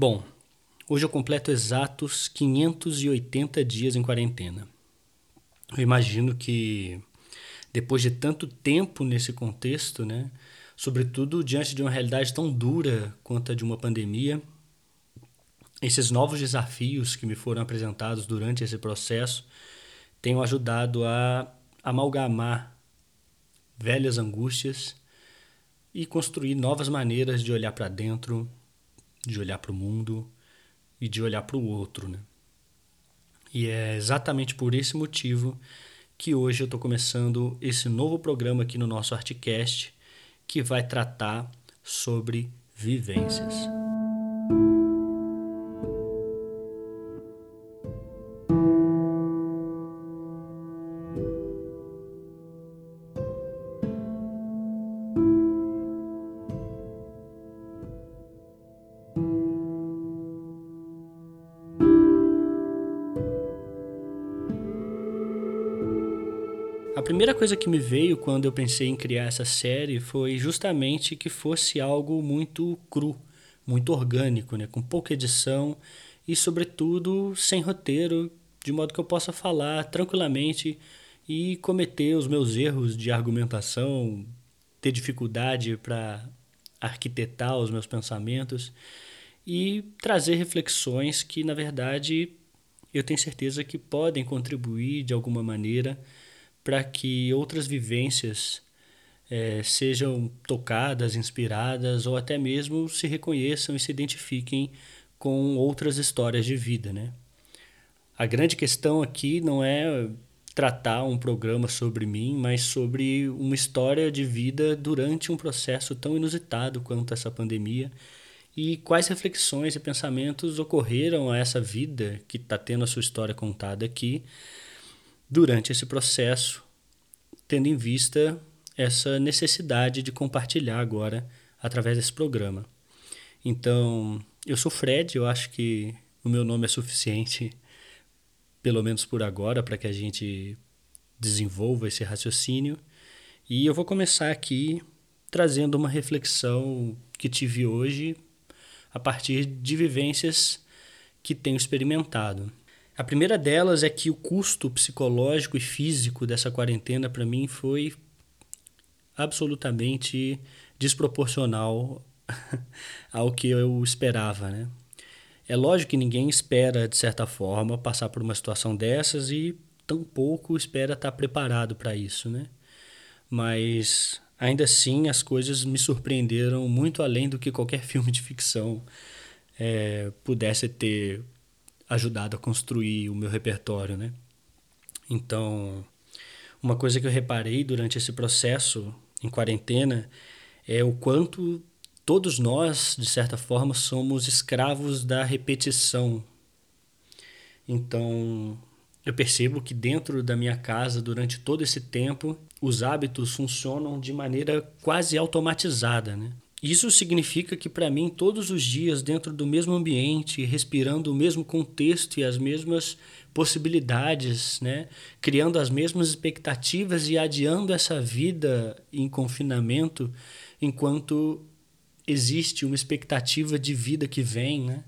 Bom, hoje eu completo exatos 580 dias em quarentena. Eu imagino que depois de tanto tempo nesse contexto, né, sobretudo diante de uma realidade tão dura quanto a de uma pandemia, esses novos desafios que me foram apresentados durante esse processo tenham ajudado a amalgamar velhas angústias e construir novas maneiras de olhar para dentro, de olhar para o mundo e de olhar para o outro. Né? E é exatamente por esse motivo que hoje eu estou começando esse novo programa aqui no nosso Artcast que vai tratar sobre vivências. A primeira coisa que me veio quando eu pensei em criar essa série foi justamente que fosse algo muito cru, muito orgânico, né? com pouca edição e, sobretudo, sem roteiro, de modo que eu possa falar tranquilamente e cometer os meus erros de argumentação, ter dificuldade para arquitetar os meus pensamentos e trazer reflexões que, na verdade, eu tenho certeza que podem contribuir de alguma maneira para que outras vivências é, sejam tocadas, inspiradas ou até mesmo se reconheçam e se identifiquem com outras histórias de vida, né? A grande questão aqui não é tratar um programa sobre mim, mas sobre uma história de vida durante um processo tão inusitado quanto essa pandemia e quais reflexões e pensamentos ocorreram a essa vida que está tendo a sua história contada aqui durante esse processo, tendo em vista essa necessidade de compartilhar agora através desse programa. Então, eu sou Fred, eu acho que o meu nome é suficiente, pelo menos por agora, para que a gente desenvolva esse raciocínio. E eu vou começar aqui trazendo uma reflexão que tive hoje a partir de vivências que tenho experimentado. A primeira delas é que o custo psicológico e físico dessa quarentena para mim foi absolutamente desproporcional ao que eu esperava, né? É lógico que ninguém espera, de certa forma, passar por uma situação dessas e tampouco espera estar preparado para isso, né? Mas ainda assim as coisas me surpreenderam muito além do que qualquer filme de ficção é, pudesse ter ajudado a construir o meu repertório, né? Então, uma coisa que eu reparei durante esse processo em quarentena é o quanto todos nós, de certa forma, somos escravos da repetição. Então, eu percebo que dentro da minha casa, durante todo esse tempo, os hábitos funcionam de maneira quase automatizada, né? Isso significa que, para mim, todos os dias, dentro do mesmo ambiente, respirando o mesmo contexto e as mesmas possibilidades, né? criando as mesmas expectativas e adiando essa vida em confinamento, enquanto existe uma expectativa de vida que vem. Né?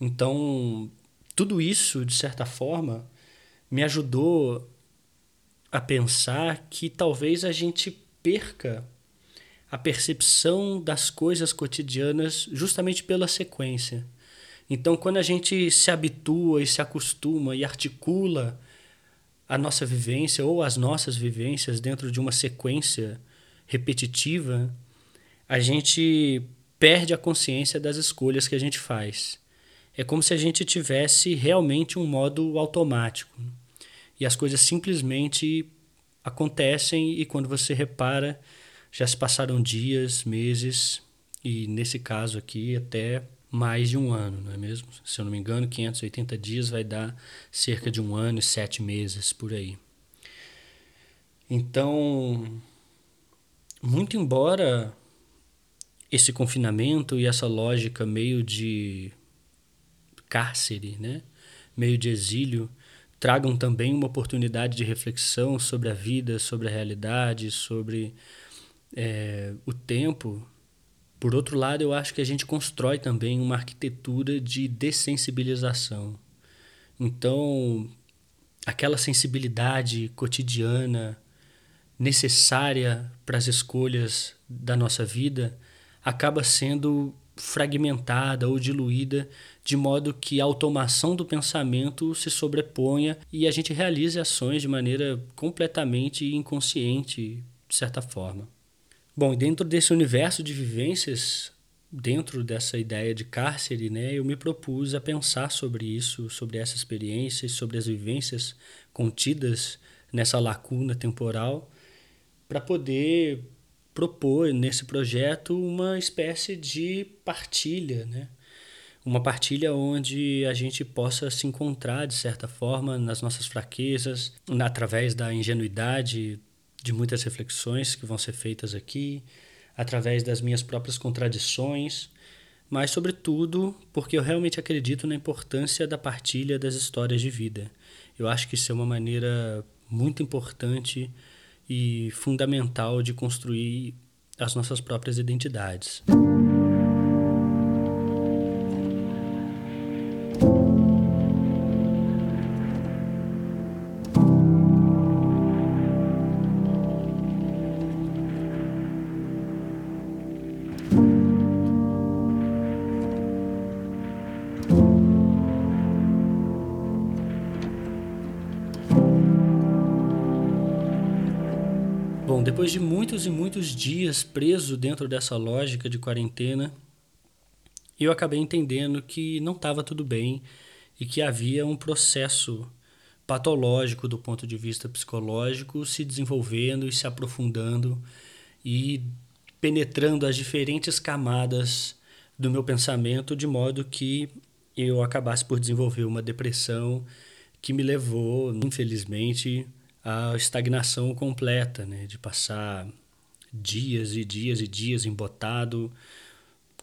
Então, tudo isso, de certa forma, me ajudou a pensar que talvez a gente perca a percepção das coisas cotidianas justamente pela sequência. Então, quando a gente se habitua e se acostuma e articula a nossa vivência ou as nossas vivências dentro de uma sequência repetitiva, a gente perde a consciência das escolhas que a gente faz. É como se a gente tivesse realmente um modo automático. E as coisas simplesmente acontecem e quando você repara, já se passaram dias, meses e, nesse caso aqui, até mais de um ano, não é mesmo? Se eu não me engano, 580 dias vai dar cerca de um ano e sete meses por aí. Então, muito embora esse confinamento e essa lógica meio de cárcere, né? meio de exílio, tragam também uma oportunidade de reflexão sobre a vida, sobre a realidade, sobre é, o tempo, Por outro lado, eu acho que a gente constrói também uma arquitetura de dessensibilização. Então, aquela sensibilidade cotidiana necessária para as escolhas da nossa vida acaba sendo fragmentada ou diluída de modo que a automação do pensamento se sobreponha e a gente realize ações de maneira completamente inconsciente, de certa forma. Bom, dentro desse universo de vivências, dentro dessa ideia de cárcere, né, eu me propus a pensar sobre isso, sobre essa experiência, sobre as vivências contidas nessa lacuna temporal, para poder propor nesse projeto uma espécie de partilha, né? Uma partilha onde a gente possa se encontrar de certa forma nas nossas fraquezas, através da ingenuidade de muitas reflexões que vão ser feitas aqui, através das minhas próprias contradições, mas, sobretudo, porque eu realmente acredito na importância da partilha das histórias de vida. Eu acho que isso é uma maneira muito importante e fundamental de construir as nossas próprias identidades. Depois de muitos e muitos dias preso dentro dessa lógica de quarentena, eu acabei entendendo que não estava tudo bem e que havia um processo patológico do ponto de vista psicológico se desenvolvendo e se aprofundando e penetrando as diferentes camadas do meu pensamento de modo que eu acabasse por desenvolver uma depressão que me levou, infelizmente, a estagnação completa, né? de passar dias e dias e dias embotado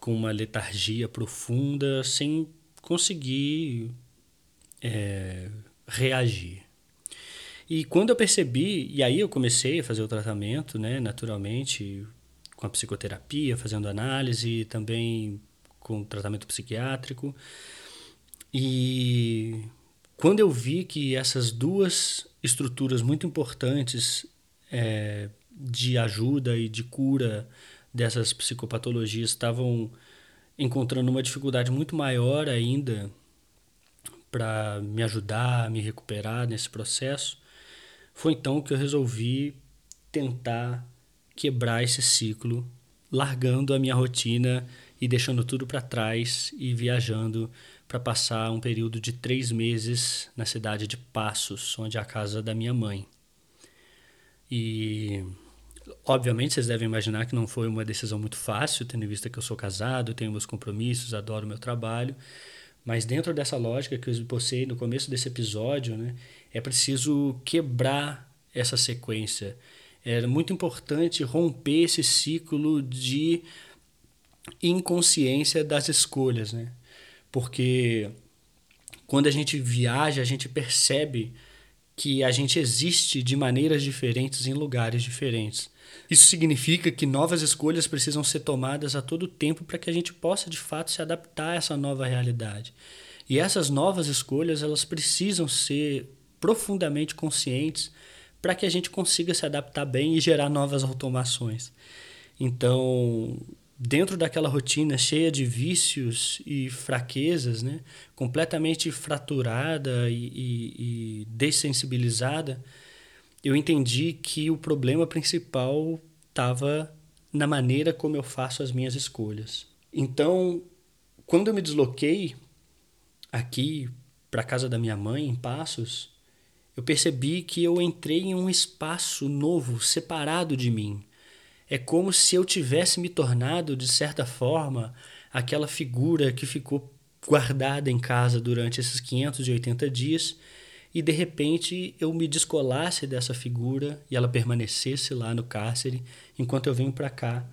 com uma letargia profunda sem conseguir é, reagir. E quando eu percebi, e aí eu comecei a fazer o tratamento, né, naturalmente, com a psicoterapia, fazendo análise, também com tratamento psiquiátrico. E quando eu vi que essas duas estruturas muito importantes é, de ajuda e de cura dessas psicopatologias estavam encontrando uma dificuldade muito maior ainda para me ajudar a me recuperar nesse processo, foi então que eu resolvi tentar quebrar esse ciclo, largando a minha rotina e deixando tudo para trás e viajando para passar um período de três meses na cidade de Passos, onde é a casa da minha mãe. E obviamente vocês devem imaginar que não foi uma decisão muito fácil, tendo em vista que eu sou casado, tenho meus compromissos, adoro meu trabalho. Mas dentro dessa lógica que eu esbocei no começo desse episódio, né, é preciso quebrar essa sequência. É muito importante romper esse ciclo de inconsciência das escolhas, né? porque quando a gente viaja, a gente percebe que a gente existe de maneiras diferentes em lugares diferentes. Isso significa que novas escolhas precisam ser tomadas a todo tempo para que a gente possa de fato se adaptar a essa nova realidade. E essas novas escolhas, elas precisam ser profundamente conscientes para que a gente consiga se adaptar bem e gerar novas automações. Então, dentro daquela rotina cheia de vícios e fraquezas, né, completamente fraturada e, e, e dessensibilizada, eu entendi que o problema principal estava na maneira como eu faço as minhas escolhas. Então, quando eu me desloquei aqui para a casa da minha mãe, em Passos, eu percebi que eu entrei em um espaço novo, separado de mim é como se eu tivesse me tornado, de certa forma, aquela figura que ficou guardada em casa durante esses 580 dias e de repente eu me descolasse dessa figura e ela permanecesse lá no cárcere enquanto eu venho para cá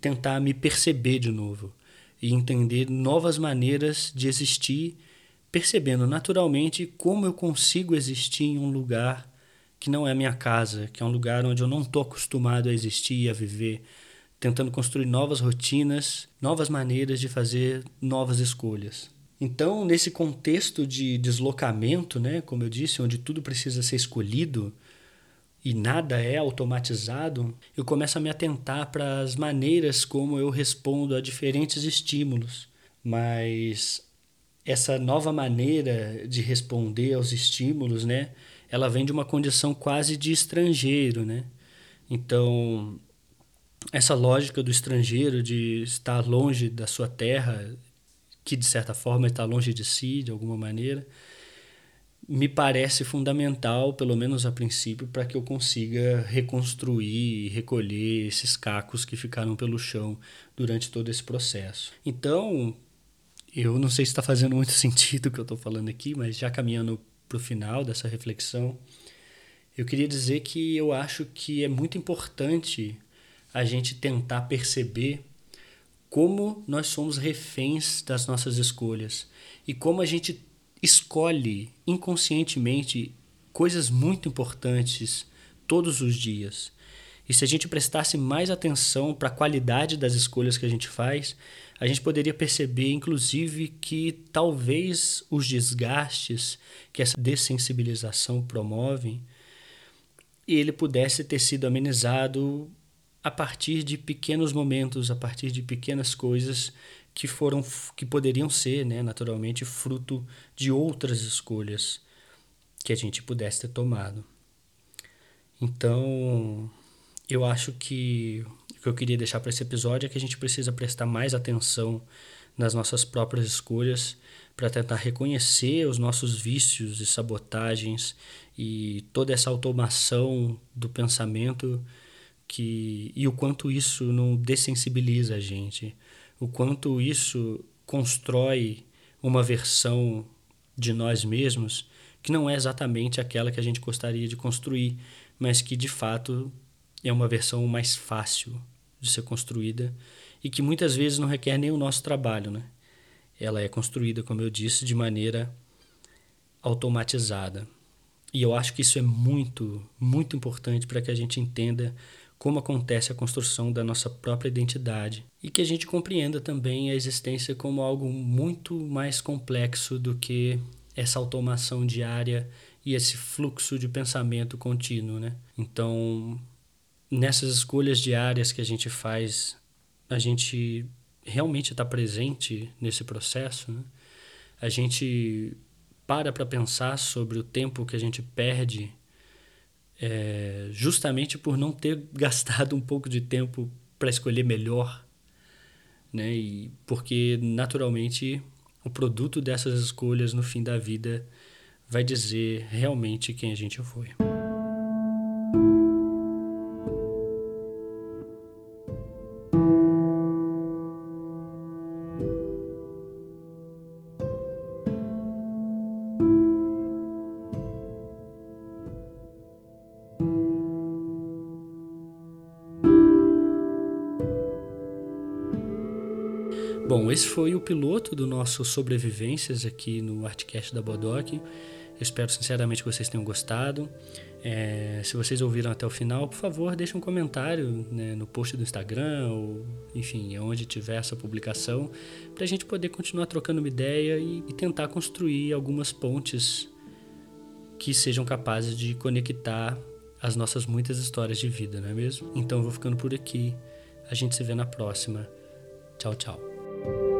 tentar me perceber de novo e entender novas maneiras de existir, percebendo naturalmente como eu consigo existir em um lugar que não é minha casa, que é um lugar onde eu não estou acostumado a existir e a viver tentando construir novas rotinas, novas maneiras de fazer novas escolhas. Então, nesse contexto de deslocamento, né, como eu disse, onde tudo precisa ser escolhido e nada é automatizado, eu começo a me atentar para as maneiras como eu respondo a diferentes estímulos. Mas essa nova maneira de responder aos estímulos, né, ela vem de uma condição quase de estrangeiro, né? Então, essa lógica do estrangeiro de estar longe da sua terra, que de certa forma está longe de si, de alguma maneira, me parece fundamental, pelo menos a princípio, para que eu consiga reconstruir e recolher esses cacos que ficaram pelo chão durante todo esse processo. Então, eu não sei se está fazendo muito sentido o que eu estou falando aqui, mas já caminhando para o final dessa reflexão, eu queria dizer que eu acho que é muito importante a gente tentar perceber como nós somos reféns das nossas escolhas e como a gente escolhe inconscientemente coisas muito importantes todos os dias. E se a gente prestasse mais atenção para a qualidade das escolhas que a gente faz, a gente poderia perceber, inclusive, que talvez os desgastes que essa dessensibilização promove, ele pudesse ter sido amenizado a partir de pequenos momentos, a partir de pequenas coisas que foram que poderiam ser, né, naturalmente fruto de outras escolhas que a gente pudesse ter tomado. Então, eu acho que o que eu queria deixar para esse episódio é que a gente precisa prestar mais atenção nas nossas próprias escolhas para tentar reconhecer os nossos vícios e sabotagens e toda essa automação do pensamento que e o quanto isso não dessensibiliza a gente, o quanto isso constrói uma versão de nós mesmos que não é exatamente aquela que a gente gostaria de construir, mas que de fato é uma versão mais fácil de ser construída e que muitas vezes não requer nem o nosso trabalho, né? Ela é construída, como eu disse, de maneira automatizada. E eu acho que isso é muito, muito importante para que a gente entenda como acontece a construção da nossa própria identidade e que a gente compreenda também a existência como algo muito mais complexo do que essa automação diária e esse fluxo de pensamento contínuo, né? Então, nessas escolhas diárias que a gente faz, a gente realmente está presente nesse processo, né? A gente para para pensar sobre o tempo que a gente perde é, justamente por não ter gastado um pouco de tempo para escolher melhor, né? E porque naturalmente o produto dessas escolhas no fim da vida vai dizer realmente quem a gente foi. Bom, esse foi o piloto do nosso Sobrevivências aqui no Artcast da Bodoc. Eu espero sinceramente que vocês tenham gostado. É, se vocês ouviram até o final, por favor, deixe um comentário né, no post do Instagram ou, enfim, onde tiver essa publicação, para a gente poder continuar trocando uma ideia e, e tentar construir algumas pontes que sejam capazes de conectar as nossas muitas histórias de vida, não é mesmo? Então eu vou ficando por aqui. A gente se vê na próxima. Tchau, tchau. thank you